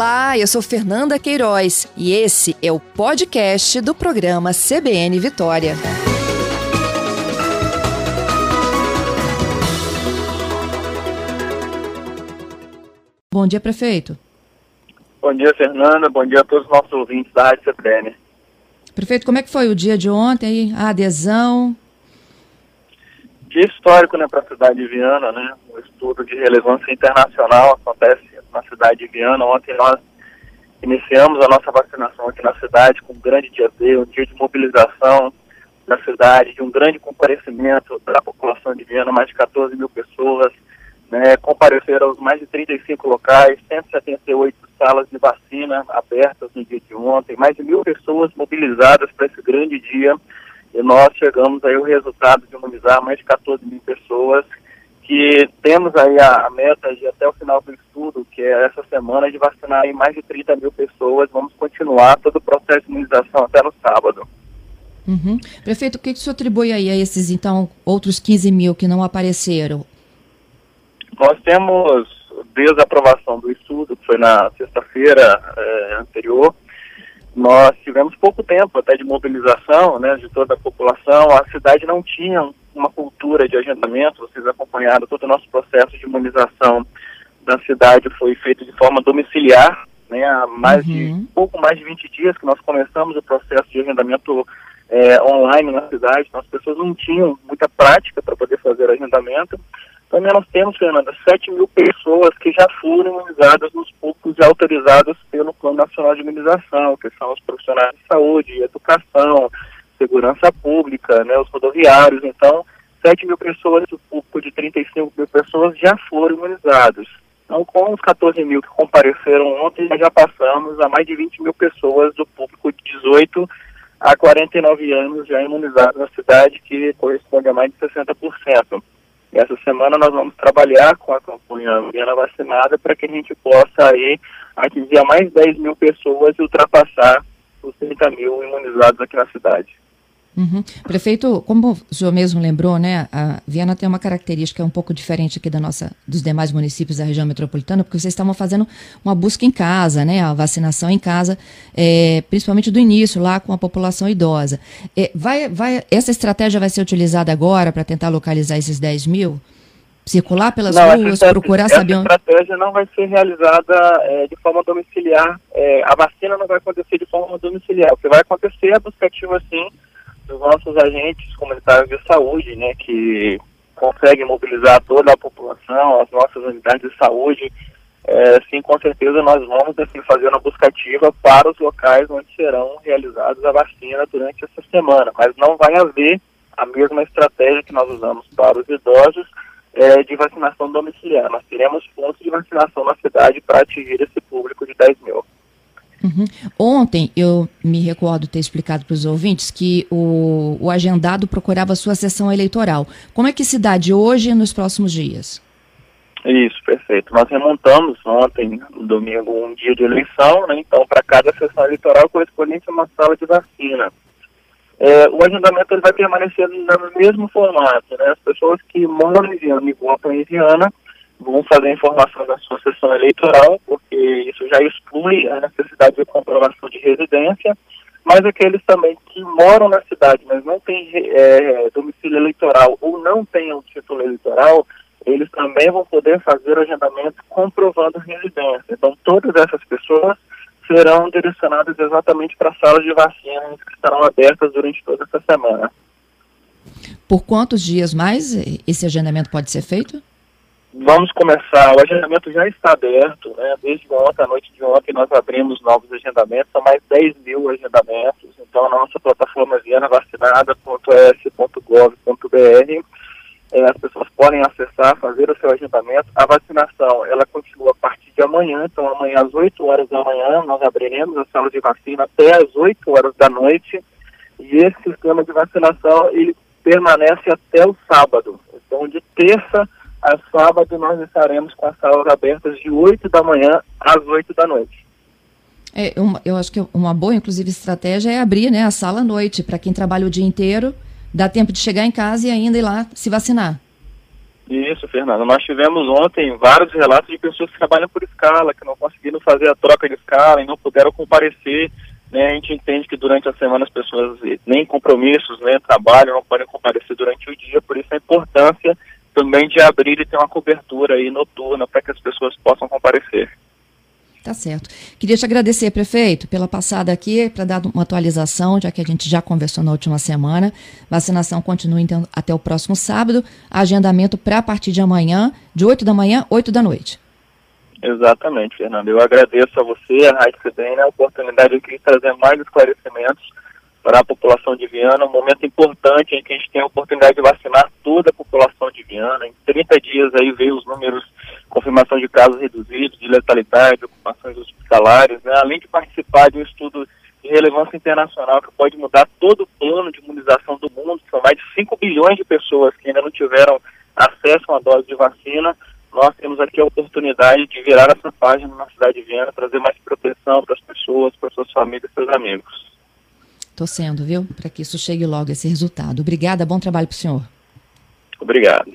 Olá, eu sou Fernanda Queiroz e esse é o podcast do programa CBN Vitória. Bom dia, prefeito. Bom dia, Fernanda. Bom dia a todos os nossos ouvintes da Rádio CBN. Prefeito, como é que foi o dia de ontem? A adesão? Dia histórico né, para a cidade de Viana, né? Um estudo de relevância internacional acontece na cidade de Viana. Ontem nós iniciamos a nossa vacinação aqui na cidade com um grande dia D, um dia de mobilização na cidade, de um grande comparecimento da população de Viana, mais de 14 mil pessoas, né, compareceram mais de 35 locais, 178 salas de vacina abertas no dia de ontem, mais de mil pessoas mobilizadas para esse grande dia, e nós chegamos aí o resultado de imunizar mais de 14 mil pessoas, que temos aí a, a, meta de até o final do estudo, que é essa semana, de vacinar aí mais de 30 mil pessoas. Vamos continuar todo o processo de imunização até no sábado. Uhum. Prefeito, o que, que o senhor atribui aí a esses, então, outros 15 mil que não apareceram? Nós temos, desde a aprovação do estudo, que foi na sexta-feira é, anterior, nós tivemos pouco tempo até de mobilização né, de toda a população. A cidade não tinha uma cultura de agendamento, vocês acompanharam todo o nosso processo de imunização da cidade foi feito de forma domiciliar, né, há mais uhum. de pouco mais de 20 dias que nós começamos o processo de agendamento é, online na cidade, então as pessoas não tinham muita prática para poder fazer agendamento. Também nós temos, Fernanda, 7 mil pessoas que já foram imunizadas nos poucos já autorizados pelo Plano Nacional de Imunização, que são os profissionais de saúde, educação, segurança pública, né, os rodoviários. Então, 7 mil pessoas do público de 35 mil pessoas já foram imunizados. Então, com os 14 mil que compareceram ontem, já passamos a mais de 20 mil pessoas do público de 18 a 49 anos já imunizados na cidade, que corresponde a mais de 60%. E essa semana nós vamos trabalhar com a campanha Viana Vacinada para que a gente possa aí atingir a mais 10 mil pessoas e ultrapassar os 30 mil imunizados aqui na cidade. Uhum. Prefeito, como o senhor mesmo lembrou, né, a Viana tem uma característica um pouco diferente aqui da nossa, dos demais municípios da região metropolitana, porque vocês estavam fazendo uma busca em casa, né, a vacinação em casa, é, principalmente do início, lá com a população idosa. É, vai, vai, essa estratégia vai ser utilizada agora para tentar localizar esses 10 mil? Circular pelas não, ruas, procurar saber onde... Essa estratégia não vai ser realizada é, de forma domiciliar. É, a vacina não vai acontecer de forma domiciliar. O que vai acontecer é buscativo, assim, dos nossos agentes comunitários de saúde, né, que conseguem mobilizar toda a população, as nossas unidades de saúde, é, sim, com certeza nós vamos assim, fazer uma buscativa para os locais onde serão realizados a vacina durante essa semana, mas não vai haver a mesma estratégia que nós usamos para os idosos é, de vacinação domiciliar. Nós teremos pontos de vacinação na cidade para atingir esse público de 10 mil. Uhum. Ontem eu me recordo ter explicado para os ouvintes que o, o agendado procurava sua sessão eleitoral. Como é que se dá de hoje e nos próximos dias? Isso, perfeito. Nós remontamos ontem, no domingo, um dia de eleição, né? então para cada sessão eleitoral correspondente a uma sala de vacina. É, o agendamento ele vai permanecer no mesmo formato. Né? As pessoas que moram em Viana e votam em Viana vão fazer a informação da sua sessão eleitoral, porque isso já exclui a necessidade de comprovação de residência, mas aqueles também que moram na cidade, mas não têm é, domicílio eleitoral ou não tenham título eleitoral, eles também vão poder fazer o agendamento comprovando residência. Então, todas essas pessoas serão direcionadas exatamente para salas de vacinas que estarão abertas durante toda essa semana. Por quantos dias mais esse agendamento pode ser feito? Vamos começar, o agendamento já está aberto, né? Desde ontem, à noite de ontem, nós abrimos novos agendamentos, são mais 10 mil agendamentos. Então, a nossa plataforma vianavacinada.s.gov.br, é, as pessoas podem acessar, fazer o seu agendamento. A vacinação, ela continua a partir de amanhã, então amanhã às 8 horas da manhã, nós abriremos a sala de vacina até às 8 horas da noite. E esse sistema de vacinação, ele permanece até o sábado. Então, de terça a sábado nós estaremos com as salas abertas de 8 da manhã às 8 da noite. É, uma, eu acho que uma boa, inclusive, estratégia é abrir né, a sala à noite, para quem trabalha o dia inteiro, dá tempo de chegar em casa e ainda ir lá se vacinar. Isso, Fernando. Nós tivemos ontem vários relatos de pessoas que trabalham por escala, que não conseguiram fazer a troca de escala e não puderam comparecer. Né? A gente entende que durante a semana as pessoas nem compromissos, nem né, trabalham, não podem comparecer durante o dia, por isso a importância também de abrir e ter uma cobertura aí noturna para que as pessoas possam comparecer. Tá certo. Queria te agradecer, prefeito, pela passada aqui, para dar uma atualização, já que a gente já conversou na última semana. Vacinação continua então até o próximo sábado. Agendamento para a partir de amanhã, de 8 da manhã, 8 da noite. Exatamente, Fernando. Eu agradeço a você, a Rádio CBN, a oportunidade de trazer mais esclarecimentos para a população de Viana, um momento importante em que a gente tem a oportunidade de vacinar toda a população de Viana. Em 30 dias aí veio os números, confirmação de casos reduzidos, de letalidade, ocupações hospitalares, né? além de participar de um estudo de relevância internacional que pode mudar todo o plano de imunização do mundo, são mais de 5 bilhões de pessoas que ainda não tiveram acesso a uma dose de vacina, nós temos aqui a oportunidade de virar essa página na cidade de Viana, trazer mais proteção para as pessoas, para suas famílias, para seus amigos torcendo, viu? Para que isso chegue logo, esse resultado. Obrigada, bom trabalho para o senhor. Obrigado.